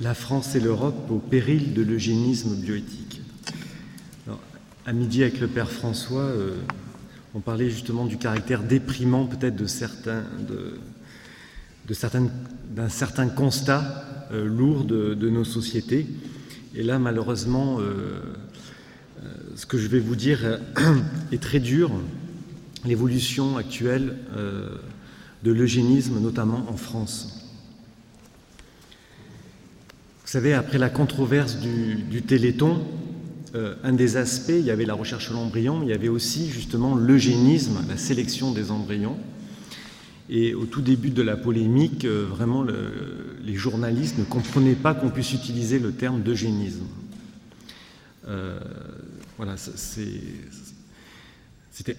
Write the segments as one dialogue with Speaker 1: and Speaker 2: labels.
Speaker 1: La France et l'Europe au péril de l'eugénisme bioéthique. à midi avec le père François, euh, on parlait justement du caractère déprimant peut-être de certains, d'un certain constat euh, lourd de, nos sociétés. Et là, malheureusement, euh, ce que je vais vous dire est très dur. L'évolution actuelle de l'eugénisme, notamment en France. Vous savez, après la controverse du, Téléthon, euh, un des aspects, il y avait la recherche sur l'embryon, il y avait aussi justement l'eugénisme, la sélection des embryons. Et au tout début de la polémique, euh, vraiment, les journalistes ne comprenaient pas qu'on puisse utiliser le terme d'eugénisme. Euh, voilà, c'était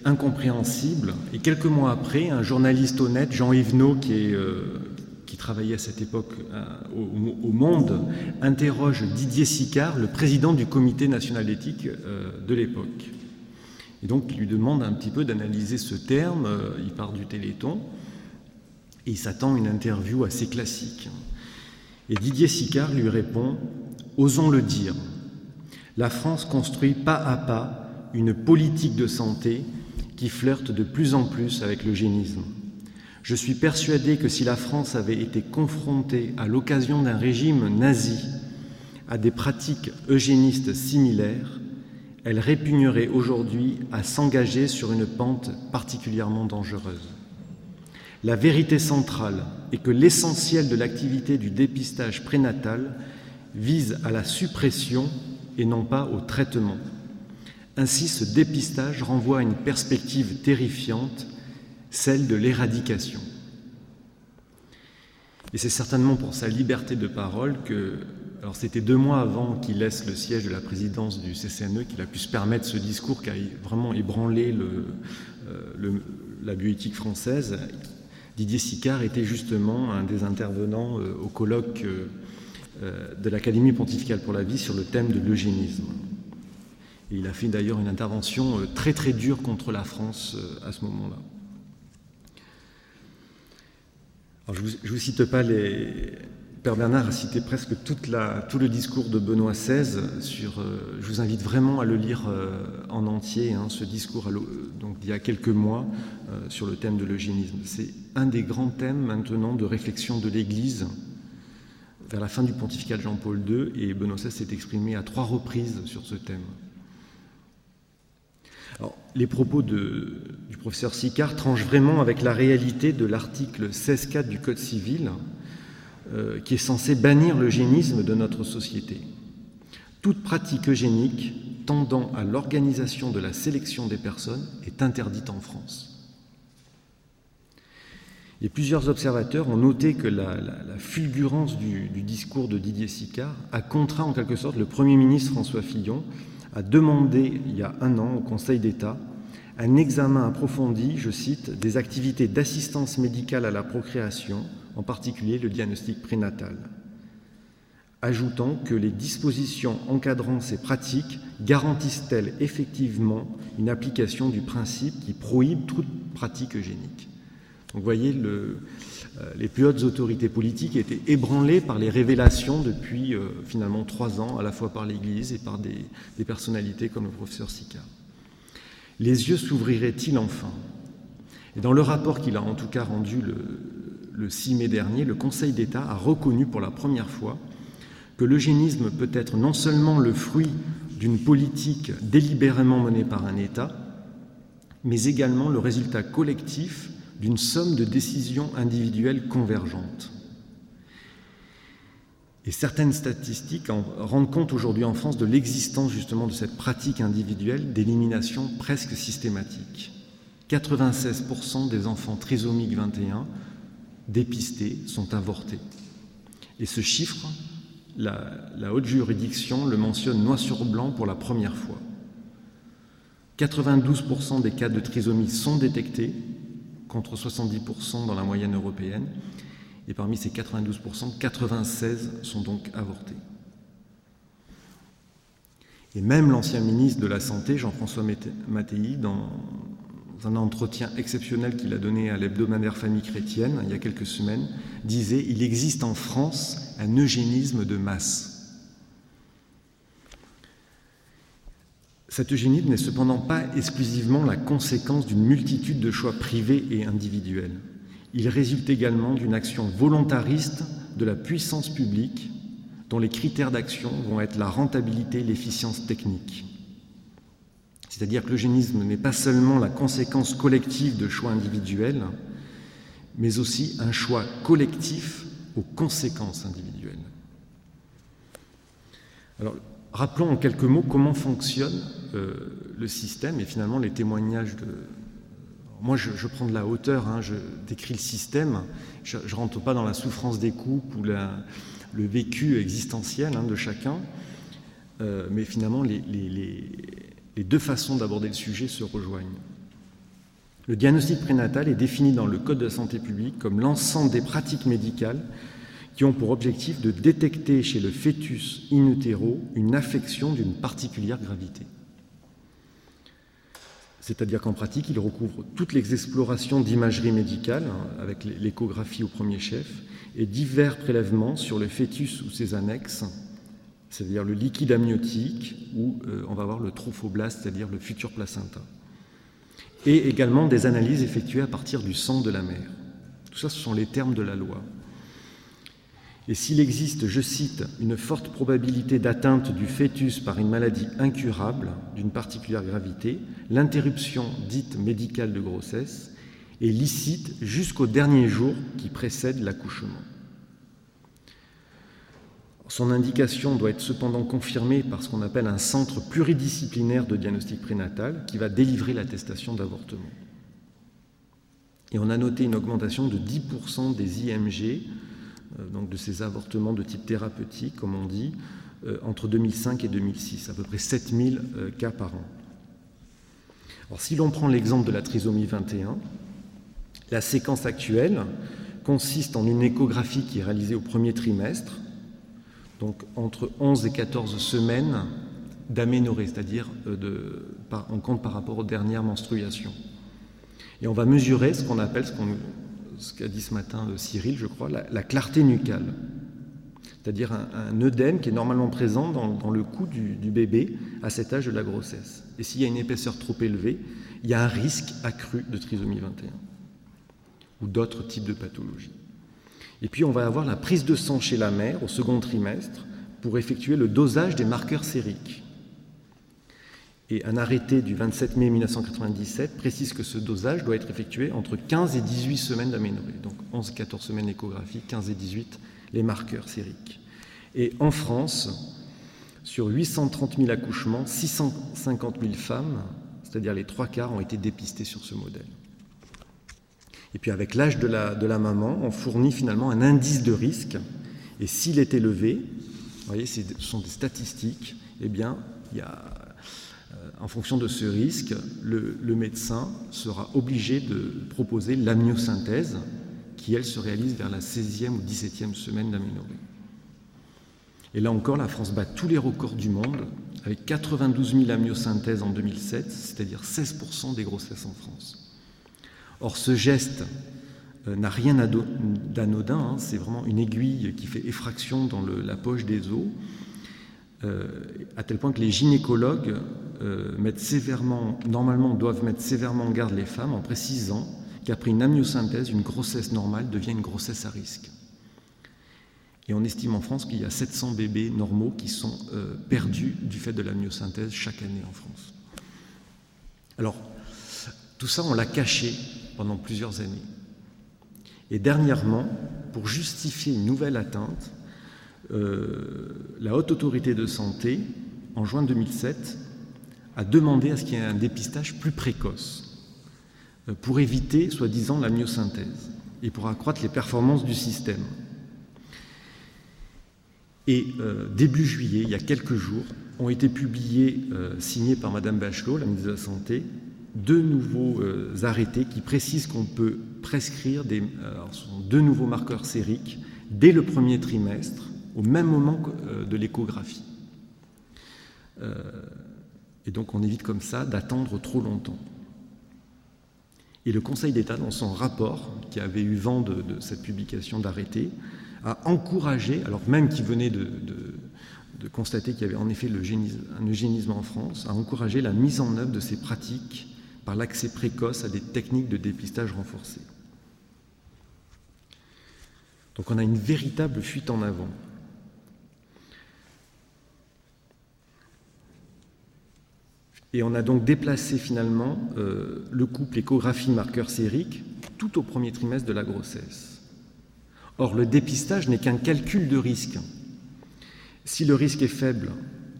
Speaker 1: incompréhensible. Et quelques mois après, un journaliste honnête, Jean Yvenot, qui est travaillait à cette époque euh, au, Monde, interroge Didier Sicard, le président du comité national d'éthique euh, de l'époque. Et donc il lui demande un petit peu d'analyser ce terme, euh, il part du Téléthon, et il s'attend à une interview assez classique. Et Didier Sicard lui répond Osons le dire, la France construit pas à pas une politique de santé qui flirte de plus en plus avec l'eugénisme. Je suis persuadé que si la France avait été confrontée à l'occasion d'un régime nazi à des pratiques eugénistes similaires, elle répugnerait aujourd'hui à s'engager sur une pente particulièrement dangereuse. La vérité centrale est que l'essentiel de l'activité du dépistage prénatal vise à la suppression et non pas au traitement. Ainsi, ce dépistage renvoie à une perspective terrifiante celle de l'éradication. Et c'est certainement pour sa liberté de parole que, alors c'était deux mois avant qu'il laisse le siège de la présidence du CCNE qu'il a pu se permettre ce discours qui a vraiment ébranlé euh, la bioéthique française. Didier Sicard était justement un des intervenants euh, au colloque euh, de l'Académie pontificale pour la vie sur le thème de l'eugénisme. Il a fait d'ailleurs une intervention très très dure contre la France à ce moment-là je ne vous, cite pas les. Père Bernard a cité presque tout le discours de Benoît XVI. Sur, euh, je vous invite vraiment à le lire euh, en entier, hein, ce discours donc, d'il y a quelques mois euh, sur le thème de l'eugénisme. C'est un des grands thèmes maintenant de réflexion de l'Église vers la fin du pontificat de Jean-Paul II, et Benoît XVI s'est exprimé à trois reprises sur ce thème les propos du professeur Sicard tranchent vraiment avec la réalité de l'article 16.4 du Code civil, euh, qui est censé bannir l'eugénisme de notre société. Toute pratique eugénique tendant à l'organisation de la sélection des personnes est interdite en France. Et plusieurs observateurs ont noté que la, fulgurance du, du, discours de Didier Sicard a contraint en quelque sorte le Premier ministre François Fillon a demandé il y a un an au Conseil d'État un examen approfondi, je cite, des activités d'assistance médicale à la procréation, en particulier le diagnostic prénatal, ajoutant que les dispositions encadrant ces pratiques garantissent-elles effectivement une application du principe qui prohibe toute pratique eugénique. Donc vous voyez, euh, les plus hautes autorités politiques étaient ébranlées par les révélations depuis euh, finalement trois ans, à la fois par l'Église et par des, personnalités comme le professeur Sicard. Les yeux s'ouvriraient-ils enfin? Et dans le rapport qu'il a en tout cas rendu le 6 mai dernier, le Conseil d'État a reconnu pour la première fois que l'eugénisme peut être non seulement le fruit d'une politique délibérément menée par un État, mais également le résultat collectif d'une somme de décisions individuelles convergentes. Et certaines statistiques rendent compte aujourd'hui en France de l'existence justement de cette pratique individuelle d'élimination presque systématique. 96% des enfants trisomiques 21 dépistés sont avortés. Et ce chiffre, la, la haute juridiction le mentionne noir sur blanc pour la première fois. 92% des cas de trisomie sont détectés contre 70% dans la moyenne européenne. Et parmi ces 92%, 96 sont donc avortés. Et même l'ancien ministre de la Santé, Jean-François Mattei, dans un entretien exceptionnel qu'il a donné à l'hebdomadaire Famille chrétienne il y a quelques semaines, disait Il existe en France un eugénisme de masse. Cet eugénisme n'est cependant pas exclusivement la conséquence d'une multitude de choix privés et individuels. Il résulte également d'une action volontariste de la puissance publique dont les critères d'action vont être la rentabilité et l'efficience technique. C'est-à-dire que l'eugénisme n'est pas seulement la conséquence collective de choix individuels, mais aussi un choix collectif aux conséquences individuelles. Alors, rappelons en quelques mots comment fonctionne euh, le système et finalement les témoignages de. Moi, je, prends de la hauteur, hein, je décris le système, je ne rentre pas dans la souffrance des couples ou le vécu existentiel hein, de chacun, euh, mais finalement les, deux façons d'aborder le sujet se rejoignent. Le diagnostic prénatal est défini dans le Code de santé publique comme l'ensemble des pratiques médicales qui ont pour objectif de détecter chez le fœtus in utero une affection d'une particulière gravité. C'est-à-dire qu'en pratique, il recouvre toutes les explorations d'imagerie médicale, hein, avec l'échographie au premier chef, et divers prélèvements sur le fœtus ou ses annexes, c'est-à-dire le liquide amniotique, où euh, on va voir le trophoblaste, c'est-à-dire le futur placenta. Et également des analyses effectuées à partir du sang de la mère. Tout ça, ce sont les termes de la loi. Et s'il existe, je cite, une forte probabilité d'atteinte du fœtus par une maladie incurable d'une particulière gravité, l'interruption dite médicale de grossesse est licite jusqu'au dernier jour qui précède l'accouchement. Son indication doit être cependant confirmée par ce qu'on appelle un centre pluridisciplinaire de diagnostic prénatal qui va délivrer l'attestation d'avortement. Et on a noté une augmentation de 10% des IMG, donc de ces avortements de type thérapeutique, comme on dit, euh, entre 2005 et 2006, à peu près 7000 euh, cas par an. Alors, si l'on prend l'exemple de la trisomie 21, la séquence actuelle consiste en une échographie qui est réalisée au premier trimestre, donc entre 11 et 14 semaines d'aménorrhée, c'est-à-dire euh, on compte par rapport aux dernières menstruations. Et on va mesurer ce qu'on appelle, ce qu'a dit ce matin euh, Cyril, je crois, la, clarté nucale, c'est-à-dire un, œdème qui est normalement présent dans, le cou du, du, bébé à cet âge de la grossesse. Et s'il y a une épaisseur trop élevée, il y a un risque accru de trisomie 21 ou d'autres types de pathologies. Et puis on va avoir la prise de sang chez la mère au second trimestre pour effectuer le dosage des marqueurs sériques. Et un arrêté du 27 mai 1997 précise que ce dosage doit être effectué entre 15 et 18 semaines d'aménorrhée. Donc 11 et 14 semaines d'échographie, 15 et 18 les marqueurs sériques. Et en France, sur 830 000 accouchements, 650 000 femmes, c'est-à-dire les trois quarts, ont été dépistés sur ce modèle. Et puis avec l'âge de la, de la, maman, on fournit finalement un indice de risque. Et s'il est élevé, vous voyez, ce sont des statistiques, eh bien, il y a, en fonction de ce risque, le, médecin sera obligé de proposer l'amniosynthèse, qui, elle, se réalise vers la 16e ou 17e semaine d'aménorrhée. Et là encore, la France bat tous les records du monde, avec 92 000 amniosynthèses en 2007, c'est-à-dire 16% des grossesses en France. Or, ce geste euh, n'a rien d'anodin, hein, c'est vraiment une aiguille qui fait effraction dans la poche des os, euh, à tel point que les gynécologues euh, mettent sévèrement, normalement doivent mettre sévèrement en garde les femmes en précisant qu'après une amniosynthèse, une grossesse normale devient une grossesse à risque. Et on estime en France qu'il y a 700 bébés normaux qui sont perdus du fait de l'amniosynthèse chaque année en France. Alors, tout ça, on l'a caché pendant plusieurs années. Et dernièrement, pour justifier une nouvelle atteinte, euh, la Haute Autorité de Santé, en juin 2007, a demandé à ce qu'il y ait un dépistage plus précoce euh, pour éviter, soi-disant, la myosynthèse et pour accroître les performances du système. Et euh, début juillet, il y a quelques jours, ont été publiés, signés par Madame Bachelot, la ministre de la Santé, deux nouveaux arrêtés qui précisent qu'on peut prescrire des, deux nouveaux marqueurs sériques dès le premier trimestre, au même moment euh, de l'échographie. Euh, et donc on évite comme ça d'attendre trop longtemps. Et le Conseil d'État, dans son rapport, qui avait eu vent de, cette publication d'arrêté, a encouragé, alors même qu'il venait de, constater qu'il y avait en effet un eugénisme en France, a encouragé la mise en œuvre de ces pratiques par l'accès précoce à des techniques de dépistage renforcées. Donc on a une véritable fuite en avant. Et on a donc déplacé finalement euh, le couple échographie-marqueur sérique tout au premier trimestre de la grossesse. Or, le dépistage n'est qu'un calcul de risque. Si le risque est faible,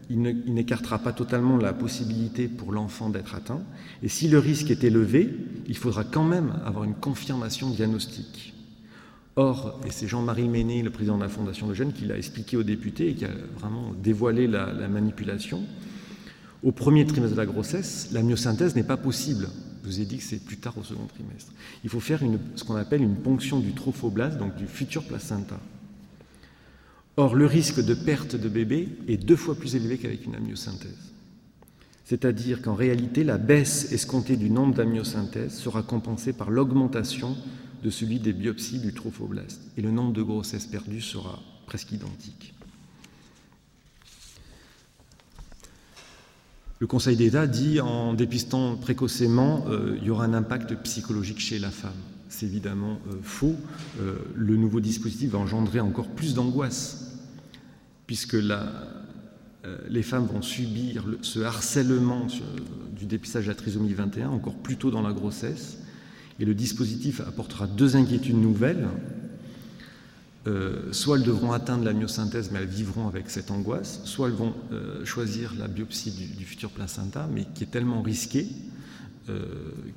Speaker 1: il n'écartera pas totalement la possibilité pour l'enfant d'être atteint. Et si le risque est élevé, il faudra quand même avoir une confirmation diagnostique. Or, et c'est Jean-Marie Méné, le président de la Fondation de Jeunes, qui l'a expliqué aux députés et qui a vraiment dévoilé la manipulation, au premier trimestre de la grossesse, la myosynthèse n'est pas possible. Je vous ai dit que c'est plus tard au second trimestre. Il faut faire ce qu'on appelle une ponction du trophoblast, donc du futur placenta. Or, le risque de perte de bébé est deux fois plus élevé qu'avec une amyosynthèse. C'est-à-dire qu'en réalité, la baisse escomptée du nombre d'amyosynthèses sera compensée par l'augmentation de celui des biopsies du trophoblast. Et le nombre de grossesses perdues sera presque identique. Le Conseil d'État dit en dépistant précocement, euh, il y aura un impact psychologique chez la femme. C'est évidemment euh, faux. Euh, le nouveau dispositif va engendrer encore plus d'angoisse, puisque les femmes vont subir ce harcèlement du dépistage de la trisomie 21 encore plus tôt dans la grossesse. Et le dispositif apportera deux inquiétudes nouvelles. Euh, soit elles devront atteindre la myosynthèse, mais elles vivront avec cette angoisse, soit elles vont euh, choisir la biopsie du, futur placenta, mais qui est tellement risquée euh,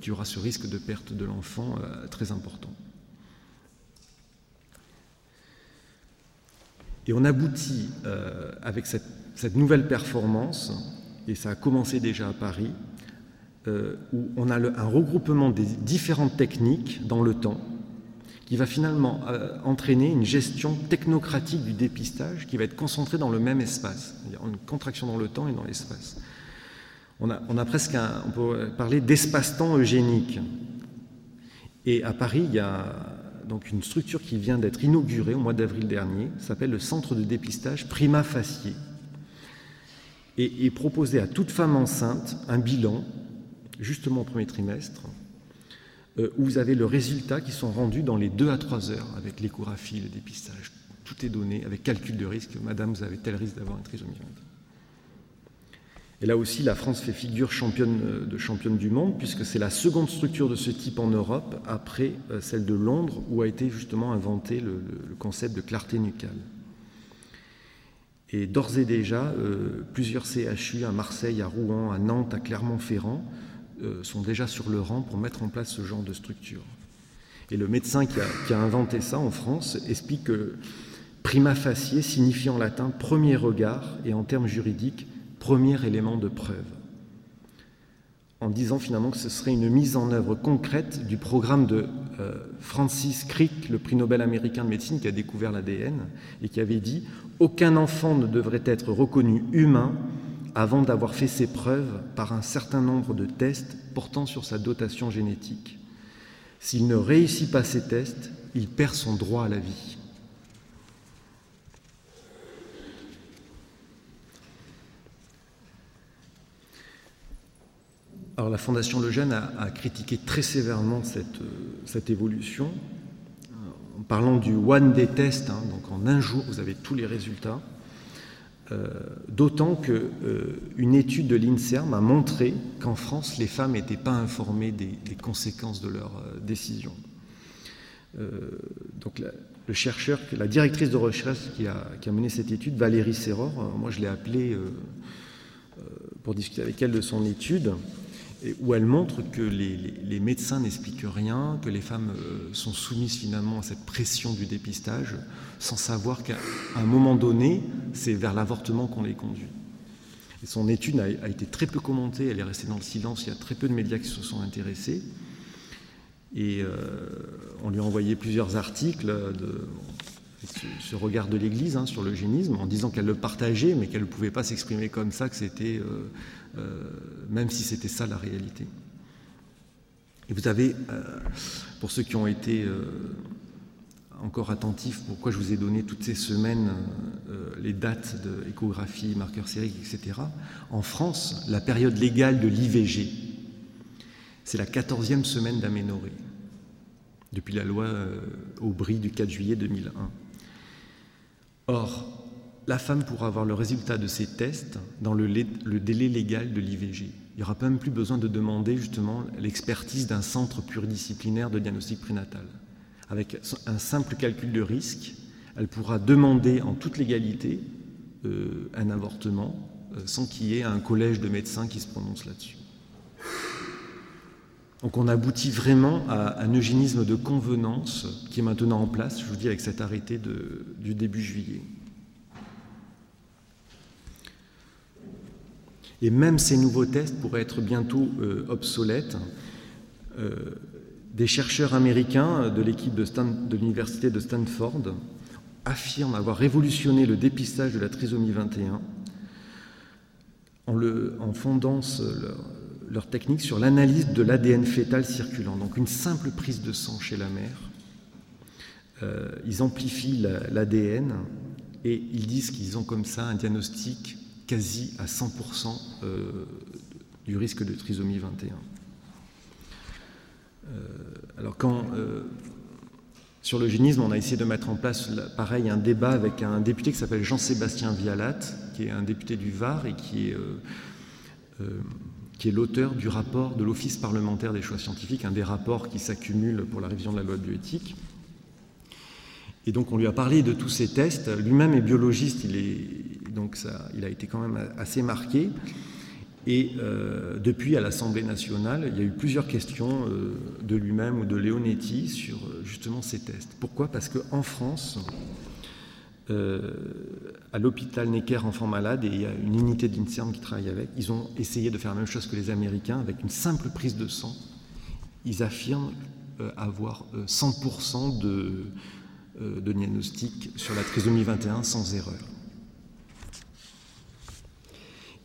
Speaker 1: qu'il y aura ce risque de perte de l'enfant très important. Et on aboutit avec cette, cette, nouvelle performance, et ça a commencé déjà à Paris, où on a un regroupement des différentes techniques dans le temps, qui va finalement euh, entraîner une gestion technocratique du dépistage qui va être concentrée dans le même espace, une contraction dans le temps et dans l'espace. On peut parler d'espace-temps eugénique. Et à Paris, il y a donc une structure qui vient d'être inaugurée au mois d'avril dernier, s'appelle le Centre de dépistage Prima Facie, et, et proposer à toute femme enceinte un bilan, justement au premier trimestre, où vous avez le résultat qui sont rendus dans les 2 à 3 heures avec l'échographie, le dépistage. Tout est donné avec calcul de risque. Madame, vous avez tel risque d'avoir un trisomie Et là aussi, la France fait figure euh, de championne du monde, puisque c'est la seconde structure de ce type en Europe, après euh, celle de Londres, où a été justement inventé le, concept de clarté nucale. Et d'ores et déjà, plusieurs CHU à Marseille, à Rouen, à Nantes, à Clermont-Ferrand euh, sont déjà sur le rang pour mettre en place ce genre de structure. Et le médecin qui a, inventé ça en France explique que prima facie signifie en latin premier regard et en termes juridiques premier élément de preuve. En disant finalement que ce serait une mise en œuvre concrète du programme de euh, Francis Crick, le prix Nobel américain de médecine qui a découvert l'ADN et qui avait dit Aucun enfant ne devrait être reconnu humain avant d'avoir fait ses preuves par un certain nombre de tests portant sur sa dotation génétique. S'il ne réussit pas ces tests, il perd son droit à la vie. Alors la Fondation Lejeune a, a critiqué très sévèrement cette, cette, évolution en parlant du one day test, hein, donc en un jour vous avez tous les résultats. Euh, d'autant qu'une euh, étude de l'INSERM a montré qu'en France, les femmes n'étaient pas informées des, conséquences de leurs euh, décisions. donc le chercheur, la directrice de recherche qui a, mené cette étude, Valérie Serror, moi je l'ai appelée pour discuter avec elle de son étude, où elle montre que les, médecins n'expliquent rien, que les femmes euh, sont soumises finalement à cette pression du dépistage, sans savoir qu'à un moment donné, c'est vers l'avortement qu'on les conduit. Son étude a, été très peu commentée, elle est restée dans le silence, il y a très peu de médias qui se sont intéressés. Et euh, on lui a envoyé plusieurs articles de ce, regard de l'Église hein, sur l'eugénisme, en disant qu'elle le partageait, mais qu'elle ne pouvait pas s'exprimer comme ça, que c'était... Euh, euh, même si c'était ça la réalité. Et vous avez, pour ceux qui ont été encore attentifs, pourquoi je vous ai donné toutes ces semaines les dates d'échographie, marqueurs sériques, etc. En France, la période légale de l'IVG, c'est la 14e semaine d'aménorrhée depuis la loi euh, Aubry du 4 juillet 2001. Or, la femme pourra avoir le résultat de ces tests dans le, délai légal de l'IVG. Il n'y aura même plus besoin de demander justement l'expertise d'un centre pluridisciplinaire de diagnostic prénatal. Avec un simple calcul de risque, elle pourra demander en toute légalité euh, un avortement euh, sans qu'il y ait un collège de médecins qui se prononce là-dessus. Donc on aboutit vraiment à un eugénisme de convenance qui est maintenant en place, je vous dis, avec cet arrêté du début juillet. Et même ces nouveaux tests pourraient être bientôt euh, obsolètes. Euh, des chercheurs américains de l'équipe de, l'université de Stanford affirment avoir révolutionné le dépistage de la trisomie 21 en, en fondant leur, leur technique sur l'analyse de l'ADN fœtal circulant. Donc une simple prise de sang chez la mère. Euh, ils amplifient l'ADN et ils disent qu'ils ont comme ça un diagnostic quasi à 100% euh, du risque de trisomie 21. Euh, alors quand sur le génisme, on a essayé de mettre en place, pareil, un débat avec un député qui s'appelle Jean-Sébastien Vialat, qui est un député du Var et qui est qui est l'auteur du rapport de l'Office parlementaire des choix scientifiques, un des rapports qui s'accumulent pour la révision de la loi de bioéthique. Et donc on lui a parlé de tous ces tests. Lui-même est biologiste, il, est, donc ça, il a été quand même assez marqué. Et euh, depuis, à l'Assemblée nationale, il y a eu plusieurs questions euh, de lui-même ou de Leonetti sur euh, justement ces tests. Pourquoi? Parce qu'en France, euh, à l'hôpital Necker Enfants Malades, et il y a une unité d'INSERM qui travaille avec, ils ont essayé de faire la même chose que les Américains avec une simple prise de sang. Ils affirment euh, avoir 100% euh, de, de diagnostic sur la trisomie 21 sans erreur.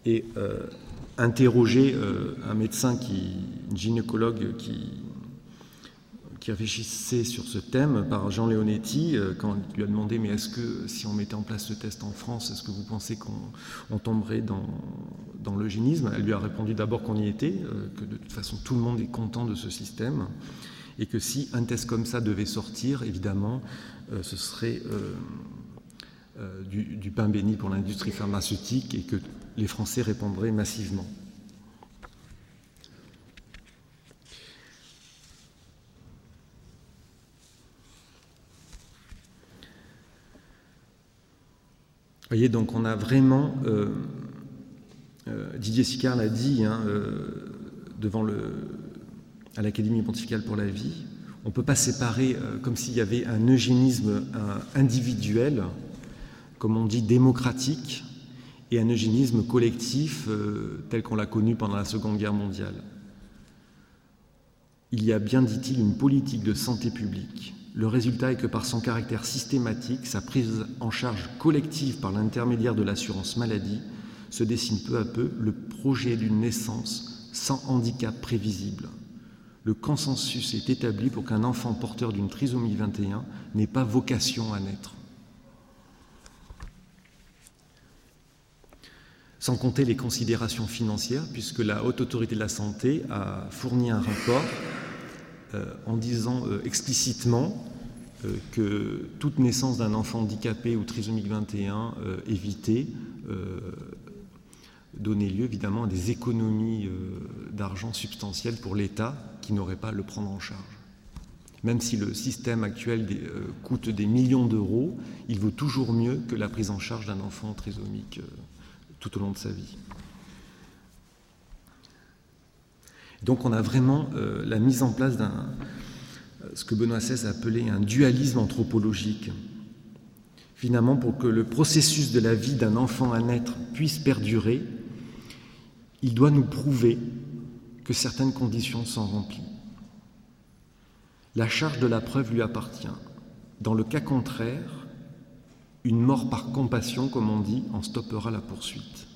Speaker 1: Et interroger un médecin, qui, une gynécologue qui, qui réfléchissait sur ce thème par Jean Leonetti, euh, quand il lui a demandé Mais est-ce que si on mettait en place ce test en France, est-ce que vous pensez qu'on tomberait dans, dans l'eugénisme? Elle lui a répondu d'abord qu'on y était, euh, que de toute façon tout le monde est content de ce système, et que si un test comme ça devait sortir, évidemment, euh, ce serait du, du pain béni pour l'industrie pharmaceutique et que les Français répondraient massivement. Voyez, donc on a vraiment, euh, euh, Didier Sicard l'a dit hein, euh, devant à l'Académie pontificale pour la vie, on ne peut pas séparer comme s'il y avait un eugénisme individuel, comme on dit démocratique, et un eugénisme collectif tel qu'on l'a connu pendant la Seconde Guerre mondiale. Il y a bien, dit-il, une politique de santé publique le résultat est que par son caractère systématique, sa prise en charge collective par l'intermédiaire de l'assurance maladie, se dessine peu à peu le projet d'une naissance sans handicap prévisible. Le consensus est établi pour qu'un enfant porteur d'une trisomie 21 n'ait pas vocation à naître. Sans compter les considérations financières, puisque la Haute Autorité de la Santé a fourni un rapport en disant euh, explicitement euh, que toute naissance d'un enfant handicapé ou trisomique 21 évité donnait lieu évidemment à des économies d'argent substantielles pour l'État qui n'aurait pas à le prendre en charge. Même si le système actuel coûte des millions d'euros, il vaut toujours mieux que la prise en charge d'un enfant trisomique tout au long de sa vie. Donc on a vraiment euh, la mise en place d'un, euh, ce que Benoît XVI appelait un dualisme anthropologique. Finalement, pour que le processus de la vie d'un enfant à naître puisse perdurer, il doit nous prouver que certaines conditions sont remplies. La charge de la preuve lui appartient. Dans le cas contraire, une mort par compassion, comme on dit, en stoppera la poursuite.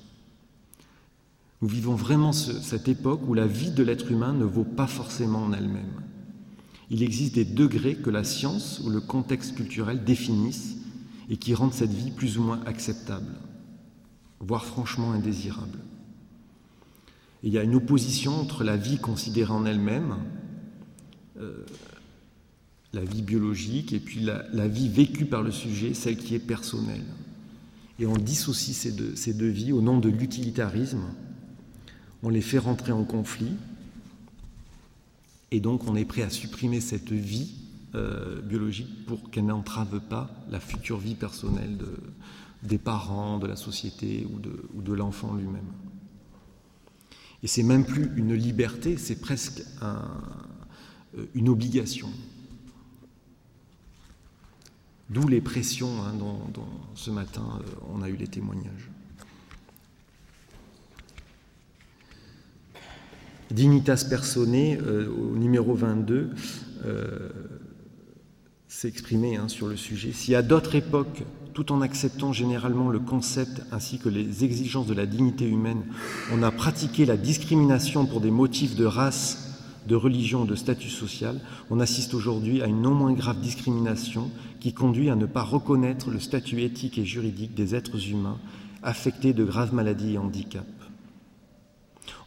Speaker 1: Nous vivons vraiment cette époque où la vie de l'être humain ne vaut pas forcément en elle-même. Il existe des degrés que la science ou le contexte culturel définissent et qui rendent cette vie plus ou moins acceptable, voire franchement indésirable. il y a une opposition entre la vie considérée en elle-même, euh, la vie biologique, et puis la, vie vécue par le sujet, celle qui est personnelle. Et on dissocie ces deux, ces deux vies au nom de l'utilitarisme, on les fait rentrer en conflit, et donc on est prêt à supprimer cette vie euh, biologique pour qu'elle n'entrave pas la future vie personnelle de, des parents, de la société ou de, l'enfant lui-même. Et c'est même plus une liberté, c'est presque euh, une obligation. D'où les pressions hein, dont, ce matin euh, on a eu les témoignages. Dignitas Personae, au numéro 22, s'est exprimé sur le sujet. Si à d'autres époques, tout en acceptant généralement le concept ainsi que les exigences de la dignité humaine, on a pratiqué la discrimination pour des motifs de race, de religion ou de statut social, on assiste aujourd'hui à une non moins grave discrimination qui conduit à ne pas reconnaître le statut éthique et juridique des êtres humains affectés de graves maladies et handicaps.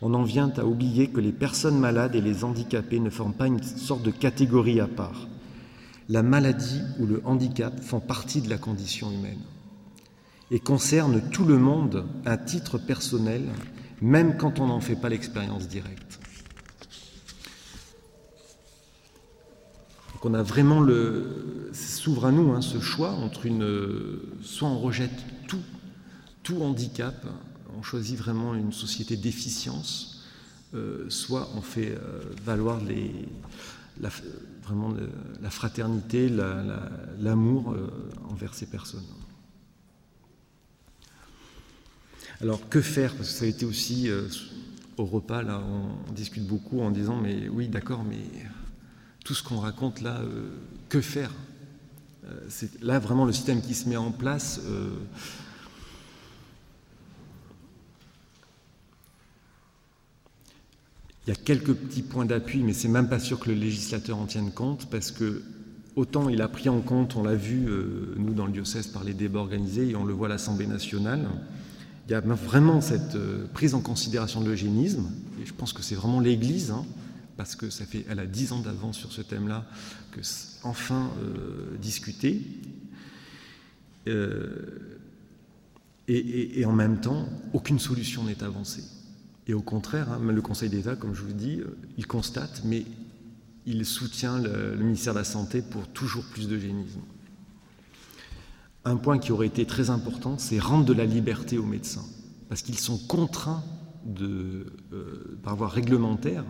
Speaker 1: On en vient à oublier que les personnes malades et les handicapés ne forment pas une sorte de catégorie à part la maladie ou le handicap font partie de la condition humaine et concernent tout le monde à titre personnel, même quand on n'en fait pas l'expérience directe. Donc on a vraiment le. s'ouvre à nous hein, ce choix entre une. soit on rejette tout, tout handicap, on choisit vraiment une société d'efficience, euh, soit on fait euh, valoir la, vraiment la fraternité, l'amour euh, envers ces personnes. Alors que faire? Parce que ça a été aussi au repas, là, on, discute beaucoup en disant, mais oui, d'accord, mais tout ce qu'on raconte là, que faire? C'est là vraiment le système qui se met en place. Il y a quelques petits points d'appui, mais c'est même pas sûr que le législateur en tienne compte, parce que autant il a pris en compte, on l'a vu, euh, nous, dans le diocèse, par les débats organisés, et on le voit à l'Assemblée nationale, il y a vraiment cette euh, prise en considération de l'eugénisme, et je pense que c'est vraiment l'Église, hein, parce que ça fait, elle a dix ans d'avance sur ce thème-là, que enfin euh, discuté. et en même temps, aucune solution n'est avancée. Et au contraire, hein, le Conseil d'État, comme je vous dis, euh, il constate, mais il soutient le, ministère de la Santé pour toujours plus d'eugénisme. Un point qui aurait été très important, c'est rendre de la liberté aux médecins, parce qu'ils sont contraints de, euh, par voie réglementaire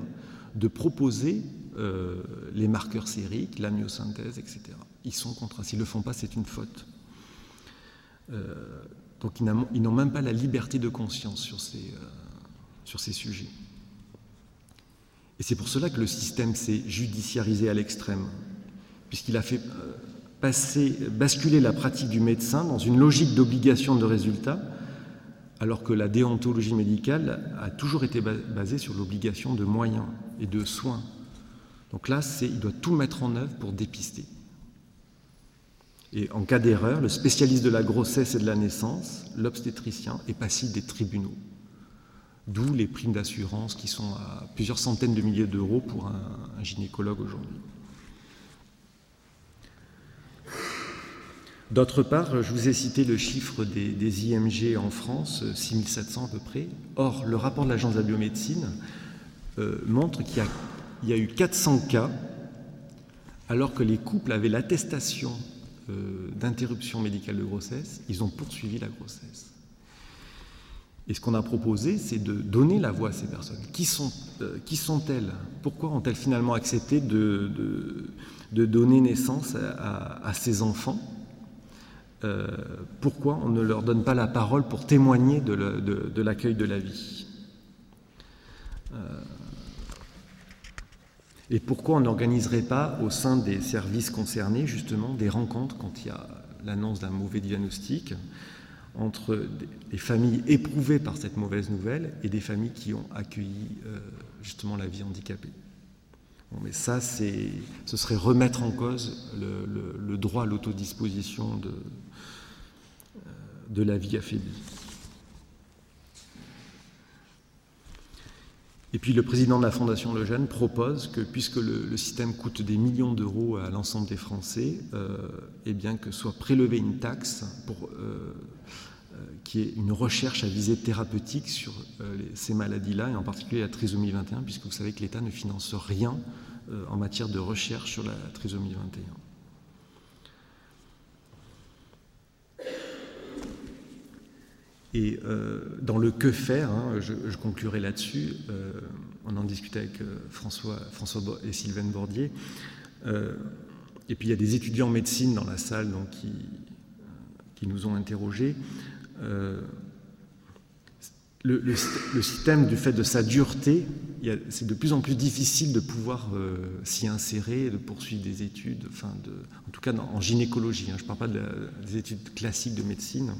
Speaker 1: de proposer euh, les marqueurs sériques, la myosynthèse, etc. Ils sont contraints. S'ils ne le font pas, c'est une faute. donc ils n'ont même pas la liberté de conscience sur ces, sur ces sujets. Et c'est pour cela que le système s'est judiciarisé à l'extrême, puisqu'il a fait euh, basculer la pratique du médecin dans une logique d'obligation de résultat, alors que la déontologie médicale a toujours été basée sur l'obligation de moyens et de soins. Donc là, il doit tout mettre en œuvre pour dépister. Et en cas d'erreur, le spécialiste de la grossesse et de la naissance, l'obstétricien, est passif des tribunaux. D'où les primes d'assurance qui sont à plusieurs centaines de milliers d'euros pour un, gynécologue aujourd'hui. D'autre part, je vous ai cité le chiffre des, IMG en France, 6700 à peu près. Or, le rapport de l'Agence de la biomédecine euh, montre qu'il y, y, a eu 400 cas, alors que les couples avaient l'attestation euh, d'interruption médicale de grossesse, ils ont poursuivi la grossesse. Et ce qu'on a proposé, c'est de donner la voix à ces personnes. Qui, euh, sont-elles? Pourquoi ont-elles finalement accepté de, de, donner naissance à, ces enfants? Euh, Pourquoi on ne leur donne pas la parole pour témoigner de l'accueil de, la vie? Euh, Et pourquoi on n'organiserait pas au sein des services concernés justement des rencontres quand il y a l'annonce d'un mauvais diagnostic? Entre des familles éprouvées par cette mauvaise nouvelle et des familles qui ont accueilli euh, justement la vie handicapée. mais ça, ce serait remettre en cause le, droit à l'autodisposition de, euh, de la vie affaiblie. Et puis le président de la Fondation Lejeune propose que, puisque le, système coûte des millions d'euros à l'ensemble des Français, euh, eh bien que soit prélevée une taxe pour qui est une recherche à visée thérapeutique sur ces maladies-là, et en particulier la trisomie 21, puisque vous savez que l'État ne finance rien en matière de recherche sur la trisomie 21. Et euh, dans le que faire, hein, je, conclurai là-dessus, euh, on en discutait avec euh, François, et Sylvain Bordier, et puis il y a des étudiants en médecine dans la salle donc, qui nous ont interrogés. Le, système, du fait de sa dureté, c'est de plus en plus difficile de pouvoir s'y insérer, de poursuivre des études, enfin en tout cas en gynécologie, hein, je ne parle pas des études classiques de médecine.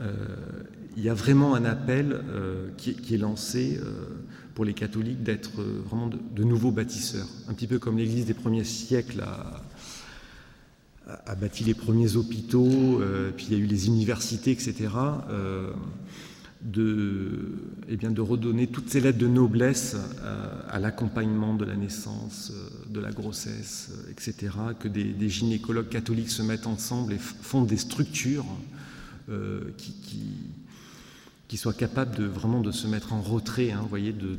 Speaker 1: Euh, il y a vraiment un appel euh, qui, est lancé euh, pour les catholiques d'être vraiment de, nouveaux bâtisseurs, un petit peu comme l'Église des premiers siècles a, bâti les premiers hôpitaux, puis il y a eu les universités, etc. de, eh bien, de redonner toutes ces lettres de noblesse à, l'accompagnement de la naissance, de la grossesse, etc. Que des, gynécologues catholiques se mettent ensemble et fondent des structures euh, qui, qui, soit capable de vraiment de se mettre en retrait, hein, voyez, de,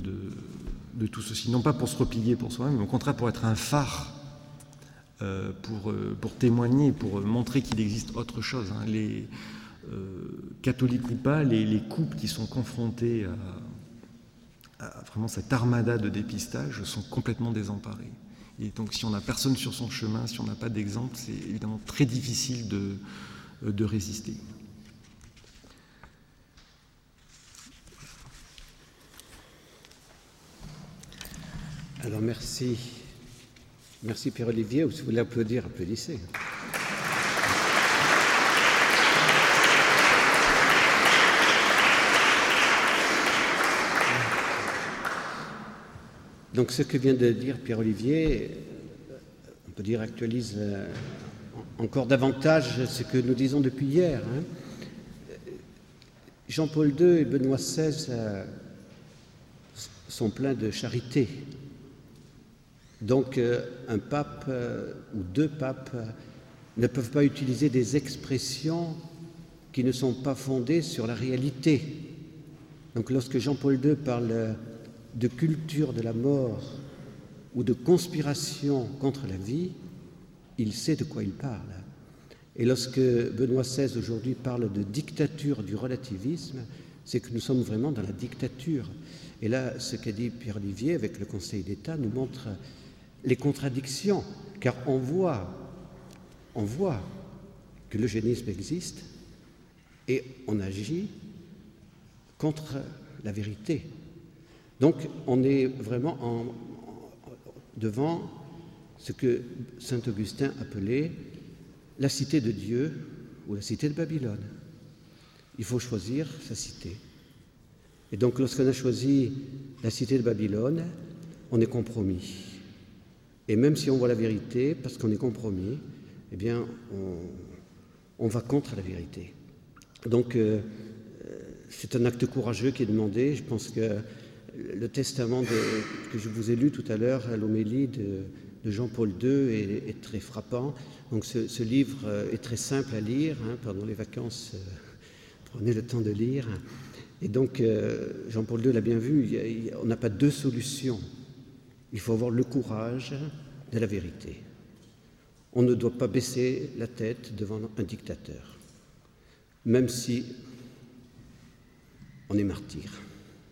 Speaker 1: de, tout ceci. Non pas pour se replier pour soi-même, mais au contraire pour être un phare, euh, pour, euh, pour témoigner, pour montrer qu'il existe autre chose. Hein. Les catholiques ou pas, les, les, couples qui sont confrontés à, à vraiment cette armada de dépistage sont complètement désemparés. Et donc si on n'a personne sur son chemin, si on n'a pas d'exemple, c'est évidemment très difficile de, de résister.
Speaker 2: Alors merci. Merci Pierre-Olivier. Si vous voulez applaudir, applaudissez. Donc ce que vient de dire Pierre-Olivier, on peut dire actualise euh, encore davantage ce que nous disons depuis hier. Hein. Jean-Paul II et Benoît XVI euh, sont pleins de charité. Donc euh, un pape euh, ou deux papes euh, ne peuvent pas utiliser des expressions qui ne sont pas fondées sur la réalité. Donc lorsque Jean-Paul II parle de culture de la mort ou de conspiration contre la vie, il sait de quoi il parle. Et lorsque Benoît XVI aujourd'hui parle de dictature du relativisme, c'est que nous sommes vraiment dans la dictature. Et là, ce qu'a dit Pierre Olivier avec le Conseil d'État nous montre les contradictions, car on voit, on voit que l'eugénisme existe et on agit contre la vérité. Donc on est vraiment en, devant ce que Saint Augustin appelait la cité de Dieu ou la cité de Babylone. Il faut choisir sa cité. Et donc lorsqu'on a choisi la cité de Babylone, on est compromis. Et même si on voit la vérité, parce qu'on est compromis, eh bien, on, va contre la vérité. Donc, euh, euh, c'est un acte courageux qui est demandé. Je pense que le testament que je vous ai lu tout à l'heure l'homélie de, Jean-Paul II est, très frappant. Donc, ce, livre euh, est très simple à lire. Hein, pendant les vacances, prenez le temps de lire. Et donc, Jean-Paul II l'a bien vu, on n'a pas deux solutions il faut avoir le courage de la vérité. On ne doit pas baisser la tête devant un dictateur, même si on est martyr.